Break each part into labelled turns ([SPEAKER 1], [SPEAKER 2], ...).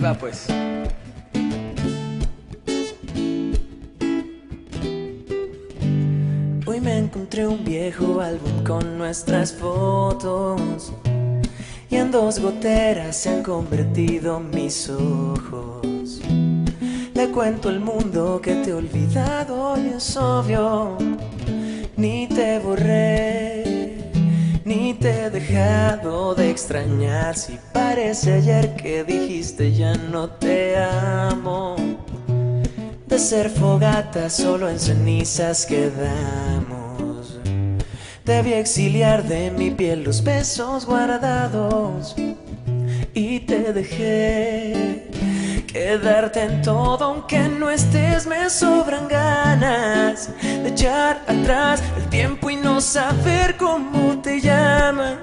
[SPEAKER 1] va pues. Hoy me encontré un viejo álbum con nuestras fotos y en dos goteras se han convertido mis ojos. Le cuento al mundo que te he olvidado y es obvio, ni te borré, ni te he dejado de extrañar. Si parece ayer que dijiste ya no te amo, de ser fogata solo en cenizas quedamos. Debí exiliar de mi piel los besos guardados y te dejé quedarte en todo aunque no estés me sobran ganas echar atrás el tiempo y no saber cómo te llamas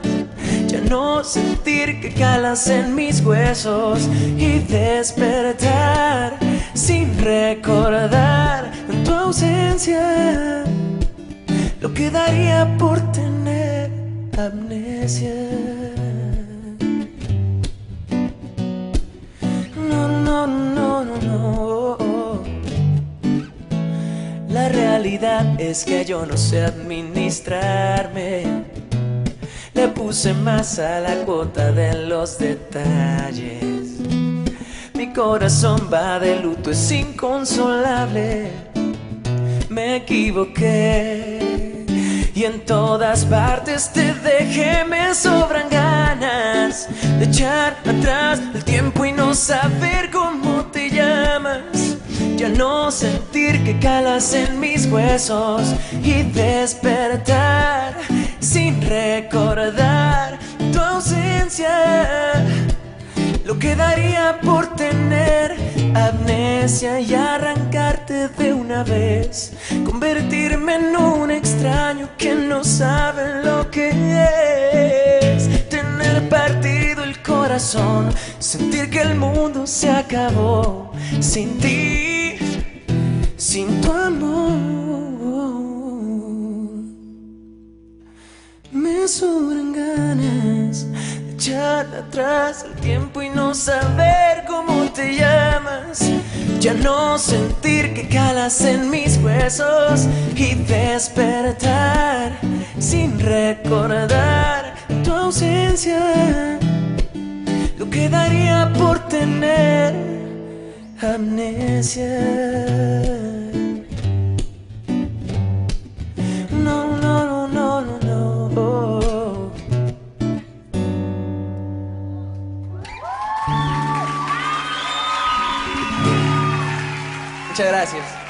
[SPEAKER 1] ya no sentir que calas en mis huesos y despertar sin recordar tu ausencia lo que daría por tener amnesia. Es que yo no sé administrarme. Le puse más a la cuota de los detalles. Mi corazón va de luto, es inconsolable. Me equivoqué y en todas partes te dejé. Me sobran ganas de echar atrás el tiempo y no saber cómo te llamas. Ya no sentir que calas en mis huesos y despertar sin recordar tu ausencia. Lo que daría por tener amnesia y arrancarte de una vez. Convertirme en un extraño que no sabe lo que es. Tener partido el corazón, sentir que el mundo se acabó sin ti, sin tu amor. Me sobran ganas de echar atrás el tiempo y no saber cómo te llamas. Ya no sentir que calas en mis huesos y despertar sin recordar tu ausencia. Lo que daría por tener amnesia. Muchas gracias.